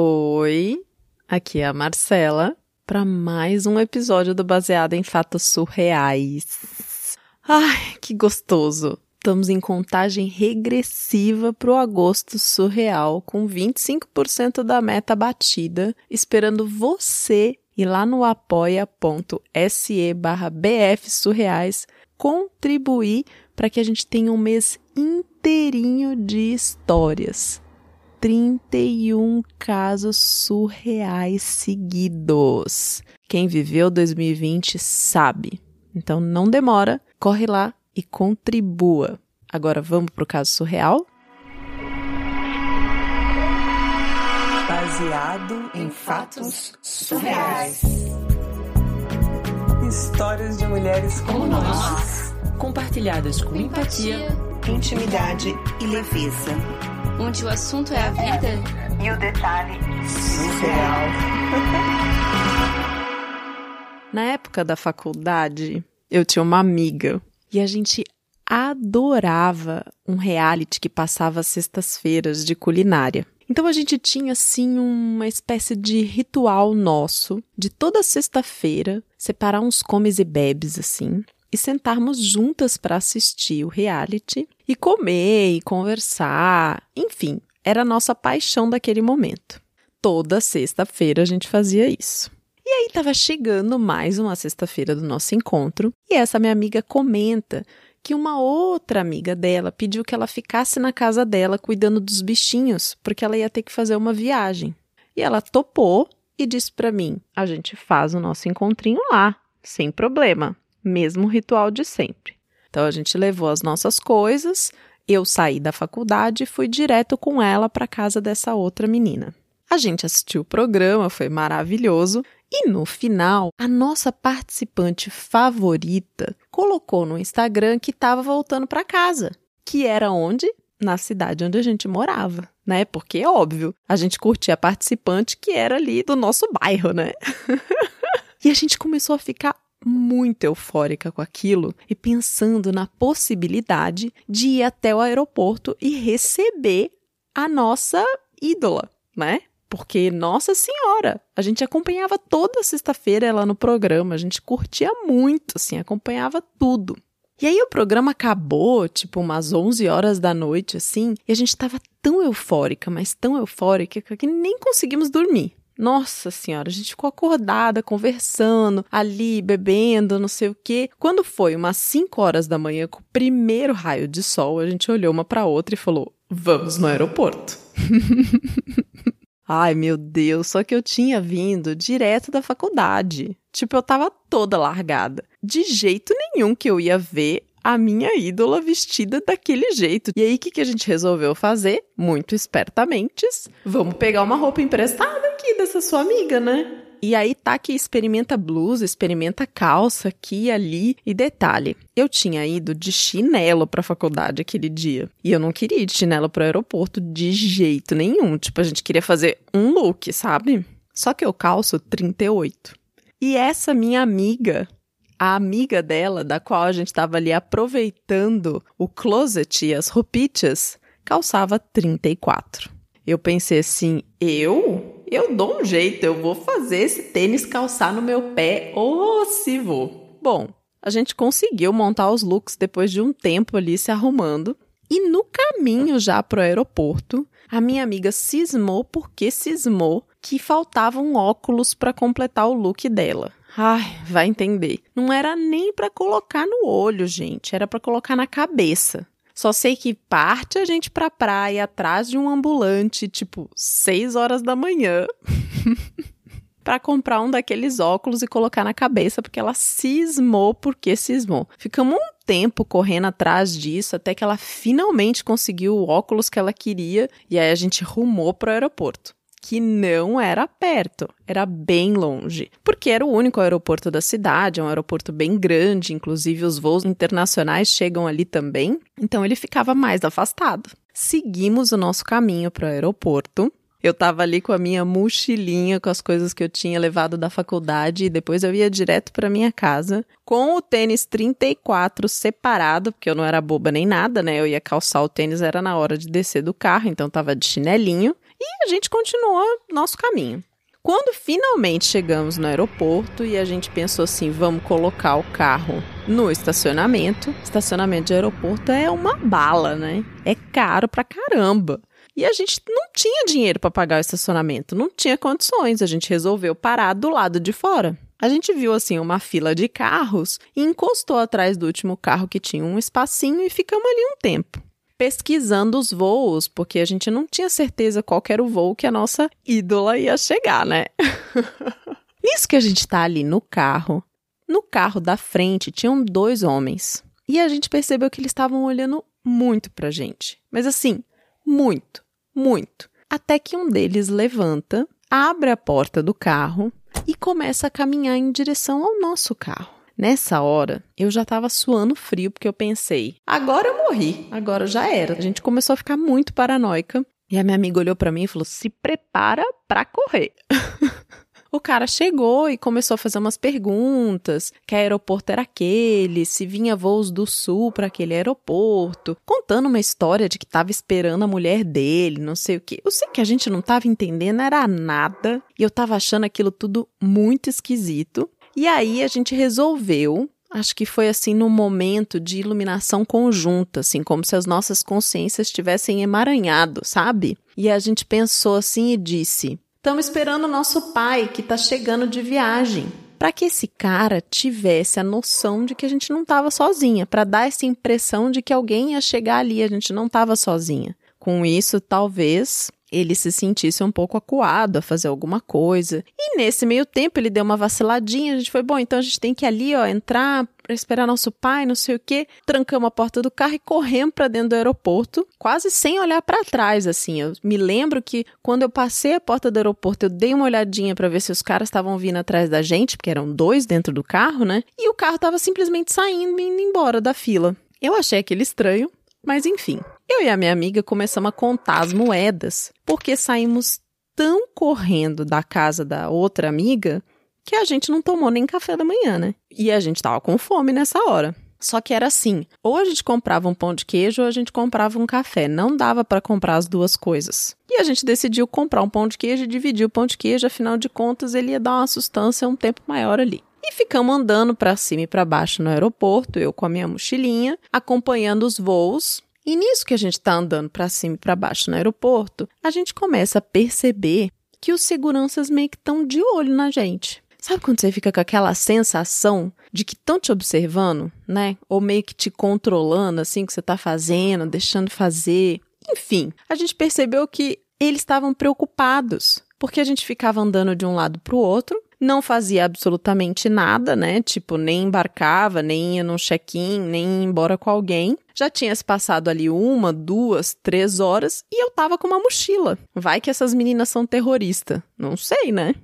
Oi, aqui é a Marcela para mais um episódio do Baseado em Fatos Surreais. Ai, que gostoso! Estamos em contagem regressiva para o agosto surreal, com 25% da meta batida, esperando você ir lá no apoia.se barra bfsurreais contribuir para que a gente tenha um mês inteirinho de histórias. 31 casos surreais seguidos. Quem viveu 2020 sabe. Então não demora, corre lá e contribua. Agora vamos para o caso surreal? Baseado em fatos surreais. Histórias de mulheres como nós, compartilhadas com empatia, intimidade e leveza onde o assunto é a vida e o detalhe surreal. Na época da faculdade, eu tinha uma amiga e a gente adorava um reality que passava sextas-feiras de culinária. Então a gente tinha assim uma espécie de ritual nosso de toda sexta-feira separar uns comes e bebes assim e sentarmos juntas para assistir o reality e comer e conversar. Enfim, era a nossa paixão daquele momento. Toda sexta-feira a gente fazia isso. E aí estava chegando mais uma sexta-feira do nosso encontro e essa minha amiga comenta que uma outra amiga dela pediu que ela ficasse na casa dela cuidando dos bichinhos, porque ela ia ter que fazer uma viagem. E ela topou e disse para mim: "A gente faz o nosso encontrinho lá, sem problema" mesmo ritual de sempre. Então a gente levou as nossas coisas, eu saí da faculdade e fui direto com ela para casa dessa outra menina. A gente assistiu o programa, foi maravilhoso. E no final, a nossa participante favorita colocou no Instagram que estava voltando para casa, que era onde? Na cidade onde a gente morava, né? Porque é óbvio, a gente curtia a participante que era ali do nosso bairro, né? e a gente começou a ficar muito eufórica com aquilo e pensando na possibilidade de ir até o aeroporto e receber a nossa ídola, né? Porque, nossa senhora, a gente acompanhava toda sexta-feira ela no programa, a gente curtia muito, assim, acompanhava tudo. E aí o programa acabou, tipo, umas 11 horas da noite, assim, e a gente tava tão eufórica, mas tão eufórica, que nem conseguimos dormir. Nossa senhora, a gente ficou acordada, conversando, ali, bebendo, não sei o quê. Quando foi umas 5 horas da manhã, com o primeiro raio de sol, a gente olhou uma para outra e falou: Vamos no aeroporto. Ai, meu Deus, só que eu tinha vindo direto da faculdade. Tipo, eu tava toda largada. De jeito nenhum que eu ia ver a minha ídola vestida daquele jeito. E aí, o que, que a gente resolveu fazer? Muito espertamente, vamos pegar uma roupa emprestada aqui dessa sua amiga, né? E aí tá que experimenta blusa, experimenta calça aqui ali. E detalhe, eu tinha ido de chinelo pra faculdade aquele dia. E eu não queria ir de chinelo pro aeroporto de jeito nenhum. Tipo, a gente queria fazer um look, sabe? Só que eu calço 38. E essa minha amiga a amiga dela, da qual a gente estava ali aproveitando o closet e as roupitas, calçava 34. Eu pensei assim: eu? Eu dou um jeito, eu vou fazer esse tênis calçar no meu pé, ou se vou. Bom, a gente conseguiu montar os looks depois de um tempo ali se arrumando. E no caminho já pro aeroporto, a minha amiga cismou porque cismou que faltavam óculos para completar o look dela. Ai, vai entender. Não era nem para colocar no olho, gente, era para colocar na cabeça. Só sei que parte a gente pra praia atrás de um ambulante, tipo, 6 horas da manhã. para comprar um daqueles óculos e colocar na cabeça, porque ela cismou porque cismou. Ficamos um tempo correndo atrás disso até que ela finalmente conseguiu o óculos que ela queria e aí a gente rumou pro aeroporto que não era perto, era bem longe, porque era o único aeroporto da cidade, é um aeroporto bem grande, inclusive os voos internacionais chegam ali também, então ele ficava mais afastado. Seguimos o nosso caminho para o aeroporto. Eu estava ali com a minha mochilinha com as coisas que eu tinha levado da faculdade e depois eu ia direto para minha casa com o tênis 34 separado, porque eu não era boba nem nada, né? Eu ia calçar o tênis era na hora de descer do carro, então tava de chinelinho E a gente continuou nosso caminho. Quando finalmente chegamos no aeroporto e a gente pensou assim, vamos colocar o carro no estacionamento. Estacionamento de aeroporto é uma bala, né? É caro pra caramba. E a gente não tinha dinheiro para pagar o estacionamento, não tinha condições. A gente resolveu parar do lado de fora. A gente viu assim uma fila de carros e encostou atrás do último carro que tinha um espacinho e ficamos ali um tempo pesquisando os voos, porque a gente não tinha certeza qual era o voo que a nossa ídola ia chegar, né? Nisso que a gente tá ali no carro, no carro da frente tinham dois homens. E a gente percebeu que eles estavam olhando muito pra gente. Mas assim, muito, muito. Até que um deles levanta, abre a porta do carro e começa a caminhar em direção ao nosso carro. Nessa hora, eu já tava suando frio porque eu pensei: agora eu morri, agora já era. A gente começou a ficar muito paranoica. E a minha amiga olhou para mim e falou: se prepara para correr. O cara chegou e começou a fazer umas perguntas: que aeroporto era aquele, se vinha voos do sul para aquele aeroporto, contando uma história de que estava esperando a mulher dele, não sei o que. Eu sei que a gente não estava entendendo era nada e eu estava achando aquilo tudo muito esquisito. E aí a gente resolveu Acho que foi assim num momento de iluminação conjunta, assim, como se as nossas consciências tivessem emaranhado, sabe? E a gente pensou assim e disse: Estamos esperando o nosso pai que está chegando de viagem. Para que esse cara tivesse a noção de que a gente não estava sozinha, para dar essa impressão de que alguém ia chegar ali, a gente não estava sozinha. Com isso, talvez ele se sentisse um pouco acuado a fazer alguma coisa. E nesse meio tempo ele deu uma vaciladinha, a gente foi, bom, então a gente tem que ali, ó, entrar esperar nosso pai, não sei o quê. Trancamos a porta do carro e corremos para dentro do aeroporto, quase sem olhar para trás, assim. Eu me lembro que quando eu passei a porta do aeroporto, eu dei uma olhadinha para ver se os caras estavam vindo atrás da gente, porque eram dois dentro do carro, né? E o carro estava simplesmente saindo e indo embora da fila. Eu achei aquele estranho, mas enfim, eu e a minha amiga começamos a contar as moedas, porque saímos tão correndo da casa da outra amiga que a gente não tomou nem café da manhã, né? E a gente tava com fome nessa hora. Só que era assim: ou a gente comprava um pão de queijo ou a gente comprava um café. Não dava para comprar as duas coisas. E a gente decidiu comprar um pão de queijo e dividir o pão de queijo, afinal de contas ele ia dar uma sustância um tempo maior ali. E ficamos andando para cima e para baixo no aeroporto, eu com a minha mochilinha, acompanhando os voos. E nisso que a gente está andando para cima e para baixo no aeroporto, a gente começa a perceber que os seguranças meio que estão de olho na gente. Sabe quando você fica com aquela sensação de que estão te observando, né? Ou meio que te controlando, assim, o que você está fazendo, deixando fazer. Enfim, a gente percebeu que eles estavam preocupados, porque a gente ficava andando de um lado para o outro não fazia absolutamente nada, né? Tipo, nem embarcava, nem ia no check-in, nem ia embora com alguém. Já tinha se passado ali uma, duas, três horas e eu tava com uma mochila. Vai que essas meninas são terroristas. Não sei, né?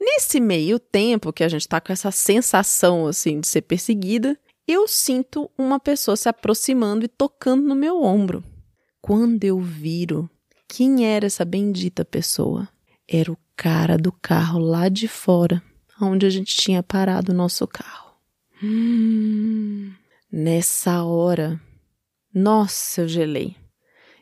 Nesse meio tempo que a gente tá com essa sensação, assim, de ser perseguida, eu sinto uma pessoa se aproximando e tocando no meu ombro. Quando eu viro, quem era essa bendita pessoa? Era o cara do carro lá de fora, onde a gente tinha parado o nosso carro. Hum, nessa hora, nossa, eu gelei.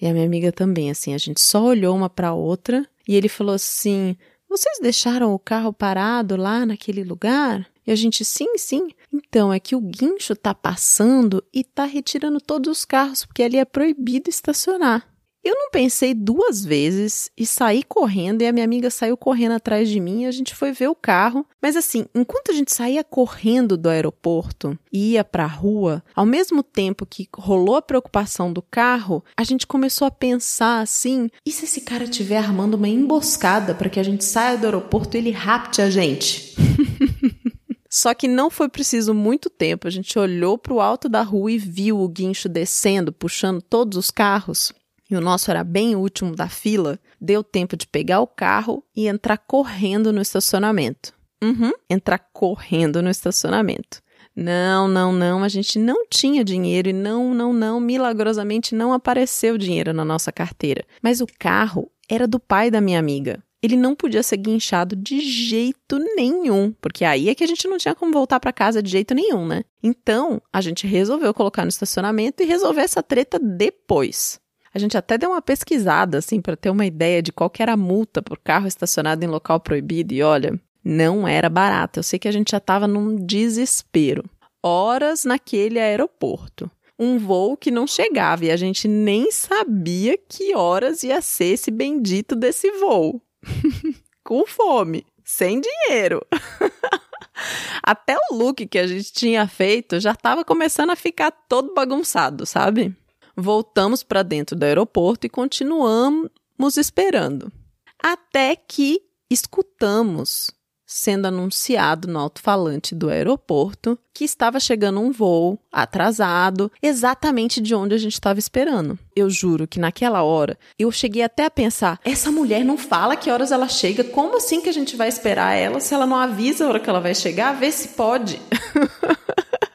E a minha amiga também, assim, a gente só olhou uma para outra e ele falou assim: Vocês deixaram o carro parado lá naquele lugar? E a gente, sim, sim. Então, é que o guincho tá passando e tá retirando todos os carros, porque ali é proibido estacionar. Eu não pensei duas vezes e saí correndo, e a minha amiga saiu correndo atrás de mim a gente foi ver o carro. Mas assim, enquanto a gente saía correndo do aeroporto e ia pra rua, ao mesmo tempo que rolou a preocupação do carro, a gente começou a pensar assim: e se esse cara estiver armando uma emboscada para que a gente saia do aeroporto e ele rapte a gente? Só que não foi preciso muito tempo. A gente olhou para o alto da rua e viu o guincho descendo, puxando todos os carros e o nosso era bem último da fila, deu tempo de pegar o carro e entrar correndo no estacionamento. Uhum, entrar correndo no estacionamento. Não, não, não, a gente não tinha dinheiro e não, não, não, milagrosamente não apareceu dinheiro na nossa carteira. Mas o carro era do pai da minha amiga. Ele não podia ser guinchado de jeito nenhum, porque aí é que a gente não tinha como voltar para casa de jeito nenhum, né? Então, a gente resolveu colocar no estacionamento e resolver essa treta depois. A gente até deu uma pesquisada, assim, para ter uma ideia de qual era a multa por carro estacionado em local proibido. E olha, não era barato. Eu sei que a gente já estava num desespero. Horas naquele aeroporto. Um voo que não chegava e a gente nem sabia que horas ia ser esse bendito desse voo. Com fome, sem dinheiro. Até o look que a gente tinha feito já estava começando a ficar todo bagunçado, sabe? Voltamos para dentro do aeroporto e continuamos esperando. Até que escutamos sendo anunciado no alto-falante do aeroporto que estava chegando um voo atrasado, exatamente de onde a gente estava esperando. Eu juro que naquela hora eu cheguei até a pensar: essa mulher não fala que horas ela chega, como assim que a gente vai esperar ela se ela não avisa a hora que ela vai chegar? Vê se pode.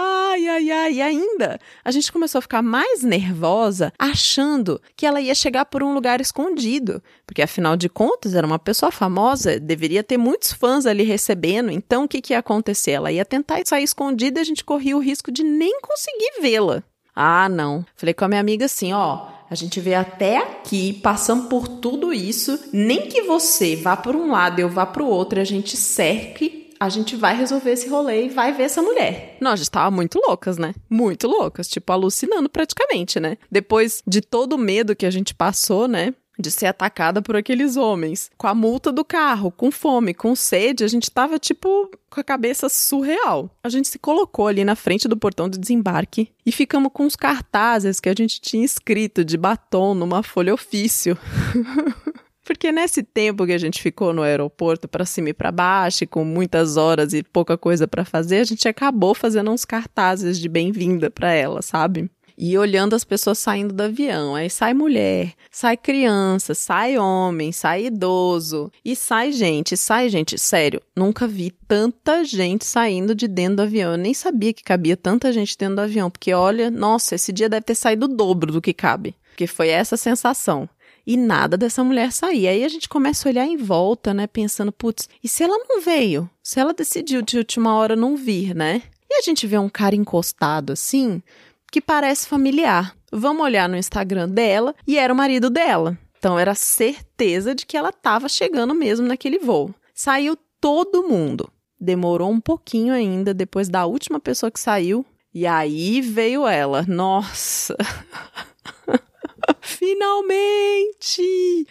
Ai, ai, ai. E ainda, a gente começou a ficar mais nervosa, achando que ela ia chegar por um lugar escondido. Porque, afinal de contas, era uma pessoa famosa, deveria ter muitos fãs ali recebendo. Então, o que, que ia acontecer? Ela ia tentar sair escondida e a gente corria o risco de nem conseguir vê-la. Ah, não. Falei com a minha amiga assim: ó, a gente veio até aqui, passando por tudo isso, nem que você vá por um lado e eu vá para o outro, a gente cerque a gente vai resolver esse rolê e vai ver essa mulher. Nós já estava muito loucas, né? Muito loucas, tipo, alucinando praticamente, né? Depois de todo o medo que a gente passou, né? de ser atacada por aqueles homens, com a multa do carro, com fome, com sede, a gente tava tipo com a cabeça surreal. A gente se colocou ali na frente do portão de desembarque e ficamos com os cartazes que a gente tinha escrito de batom numa folha ofício. Porque nesse tempo que a gente ficou no aeroporto para cima e para baixo, com muitas horas e pouca coisa para fazer, a gente acabou fazendo uns cartazes de bem-vinda para ela, sabe? E olhando as pessoas saindo do avião. Aí sai mulher, sai criança, sai homem, sai idoso. E sai gente, sai gente. Sério, nunca vi tanta gente saindo de dentro do avião. Eu nem sabia que cabia tanta gente dentro do avião. Porque olha, nossa, esse dia deve ter saído o dobro do que cabe. Porque foi essa sensação e nada dessa mulher sair. Aí a gente começa a olhar em volta, né, pensando, putz, e se ela não veio? Se ela decidiu de última hora não vir, né? E a gente vê um cara encostado assim, que parece familiar. Vamos olhar no Instagram dela e era o marido dela. Então era certeza de que ela estava chegando mesmo naquele voo. Saiu todo mundo. Demorou um pouquinho ainda depois da última pessoa que saiu. E aí veio ela. Nossa! Finalmente!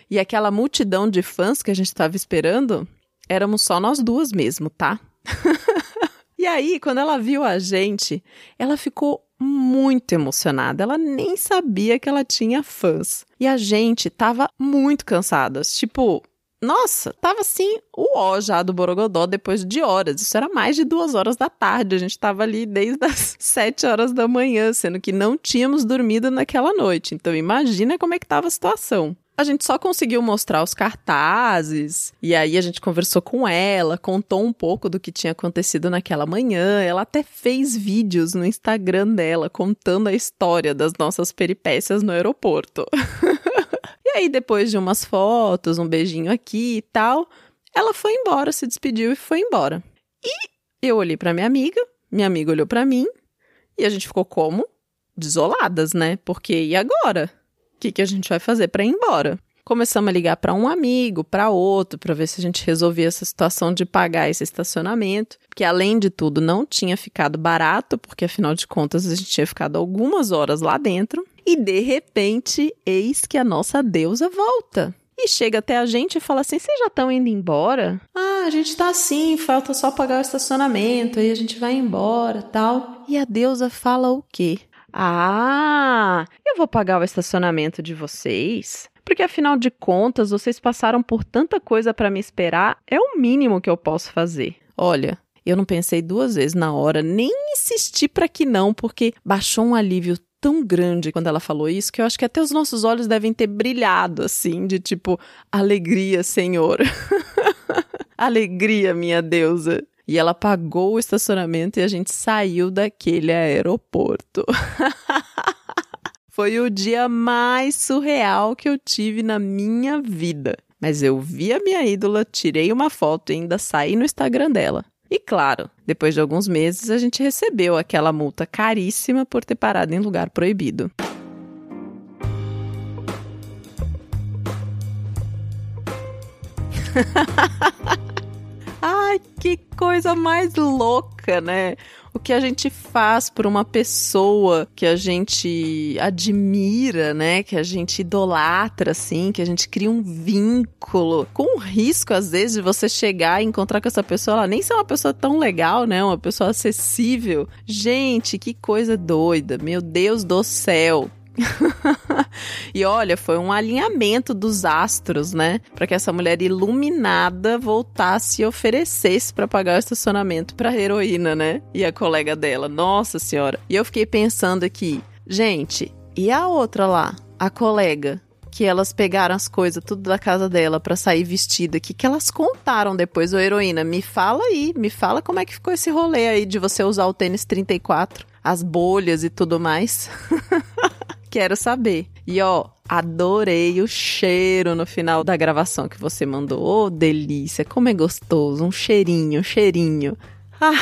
E aquela multidão de fãs que a gente estava esperando, éramos só nós duas mesmo, tá? e aí, quando ela viu a gente, ela ficou muito emocionada. Ela nem sabia que ela tinha fãs. E a gente tava muito cansadas. Tipo, nossa, tava assim o ó já do Borogodó depois de horas. Isso era mais de duas horas da tarde. A gente tava ali desde as sete horas da manhã, sendo que não tínhamos dormido naquela noite. Então imagina como é que tava a situação. A gente só conseguiu mostrar os cartazes, e aí a gente conversou com ela, contou um pouco do que tinha acontecido naquela manhã. Ela até fez vídeos no Instagram dela contando a história das nossas peripécias no aeroporto. Aí, depois de umas fotos, um beijinho aqui e tal, ela foi embora, se despediu e foi embora. E eu olhei para minha amiga, minha amiga olhou para mim, e a gente ficou como? Desoladas, né? Porque e agora? O que, que a gente vai fazer para ir embora? Começamos a ligar para um amigo, para outro, para ver se a gente resolvia essa situação de pagar esse estacionamento, que além de tudo não tinha ficado barato, porque afinal de contas a gente tinha ficado algumas horas lá dentro. E de repente, eis que a nossa deusa volta. E chega até a gente e fala assim: vocês já estão indo embora? Ah, a gente tá assim, falta só pagar o estacionamento, aí a gente vai embora tal. E a deusa fala o quê? Ah, eu vou pagar o estacionamento de vocês. Porque afinal de contas, vocês passaram por tanta coisa para me esperar, é o mínimo que eu posso fazer. Olha, eu não pensei duas vezes na hora, nem insisti para que não, porque baixou um alívio tão grande quando ela falou isso que eu acho que até os nossos olhos devem ter brilhado assim, de tipo, alegria, Senhor. alegria, minha deusa. E ela pagou o estacionamento e a gente saiu daquele aeroporto. Foi o dia mais surreal que eu tive na minha vida. Mas eu vi a minha ídola, tirei uma foto e ainda saí no Instagram dela. E claro, depois de alguns meses a gente recebeu aquela multa caríssima por ter parado em lugar proibido. Ai, que coisa mais louca, né? O que a gente faz por uma pessoa que a gente admira, né? Que a gente idolatra, assim, que a gente cria um vínculo. Com o risco, às vezes, de você chegar e encontrar com essa pessoa, ela nem ser uma pessoa tão legal, né? Uma pessoa acessível. Gente, que coisa doida. Meu Deus do céu. e olha, foi um alinhamento dos astros, né? Para que essa mulher iluminada voltasse e oferecesse para pagar o estacionamento para heroína, né? E a colega dela. Nossa senhora. E eu fiquei pensando aqui, gente, e a outra lá, a colega? Que elas pegaram as coisas tudo da casa dela para sair vestida. Que, que elas contaram depois, ô heroína? Me fala aí, me fala como é que ficou esse rolê aí de você usar o tênis 34, as bolhas e tudo mais. Quero saber. E ó, adorei o cheiro no final da gravação que você mandou. Ô, oh, delícia, como é gostoso, um cheirinho, um cheirinho. Ah,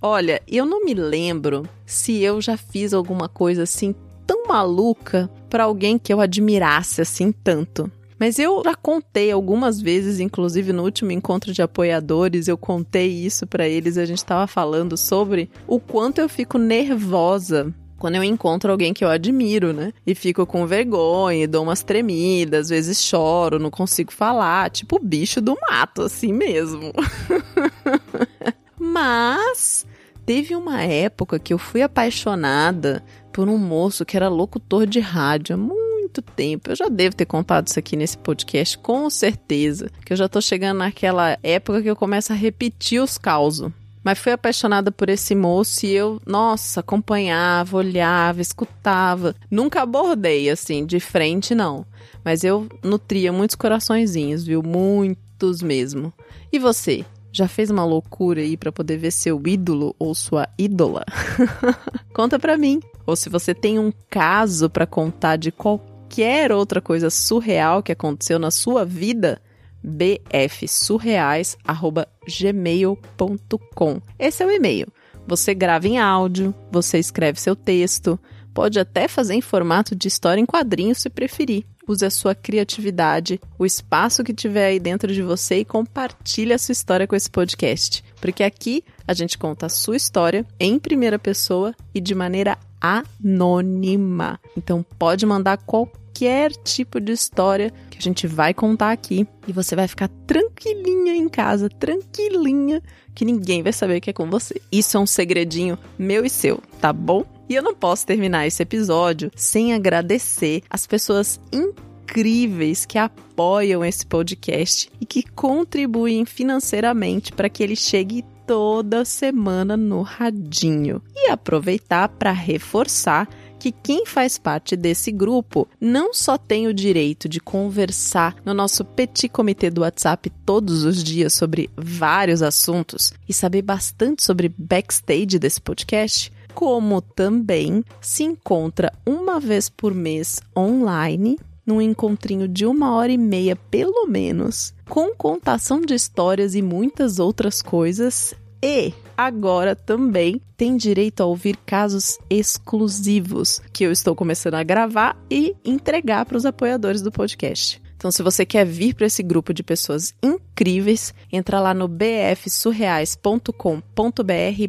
olha, eu não me lembro se eu já fiz alguma coisa assim tão maluca para alguém que eu admirasse assim tanto. Mas eu já contei algumas vezes, inclusive no último encontro de apoiadores, eu contei isso para eles, a gente estava falando sobre o quanto eu fico nervosa quando eu encontro alguém que eu admiro, né? E fico com vergonha, dou umas tremidas, às vezes choro, não consigo falar, tipo bicho do mato, assim mesmo. Mas teve uma época que eu fui apaixonada por um moço que era locutor de rádio há muito tempo. Eu já devo ter contado isso aqui nesse podcast, com certeza. Que eu já tô chegando naquela época que eu começo a repetir os causos. Mas fui apaixonada por esse moço e eu, nossa, acompanhava, olhava, escutava. Nunca abordei assim, de frente, não. Mas eu nutria muitos coraçõezinhos, viu? Muitos mesmo. E você? Já fez uma loucura aí para poder ver seu ídolo ou sua ídola? Conta pra mim. Ou se você tem um caso para contar de qualquer outra coisa surreal que aconteceu na sua vida, bfsurreais@gmail.com. Esse é o e-mail. Você grava em áudio, você escreve seu texto, pode até fazer em formato de história em quadrinhos se preferir. Use a sua criatividade, o espaço que tiver aí dentro de você e compartilhe a sua história com esse podcast. Porque aqui a gente conta a sua história em primeira pessoa e de maneira anônima. Então pode mandar qualquer qualquer tipo de história que a gente vai contar aqui e você vai ficar tranquilinha em casa, tranquilinha, que ninguém vai saber que é com você. Isso é um segredinho meu e seu, tá bom? E eu não posso terminar esse episódio sem agradecer as pessoas incríveis que apoiam esse podcast e que contribuem financeiramente para que ele chegue toda semana no radinho. E aproveitar para reforçar que quem faz parte desse grupo não só tem o direito de conversar no nosso petit comitê do WhatsApp todos os dias sobre vários assuntos e saber bastante sobre backstage desse podcast, como também se encontra uma vez por mês online num encontrinho de uma hora e meia, pelo menos, com contação de histórias e muitas outras coisas e agora também tem direito a ouvir casos exclusivos que eu estou começando a gravar e entregar para os apoiadores do podcast. Então, se você quer vir para esse grupo de pessoas incríveis, entra lá no bfsurreais.com.br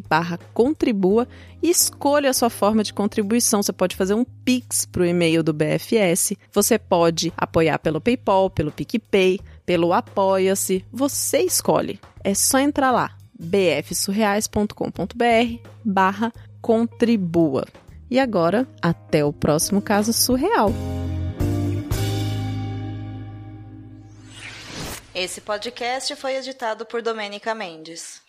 barra contribua e escolha a sua forma de contribuição. Você pode fazer um Pix para o e-mail do BFS, você pode apoiar pelo PayPal, pelo PicPay, pelo Apoia-se, você escolhe. É só entrar lá, bfsurreais.com.br barra contribua. E agora, até o próximo caso surreal. Esse podcast foi editado por Domênica Mendes.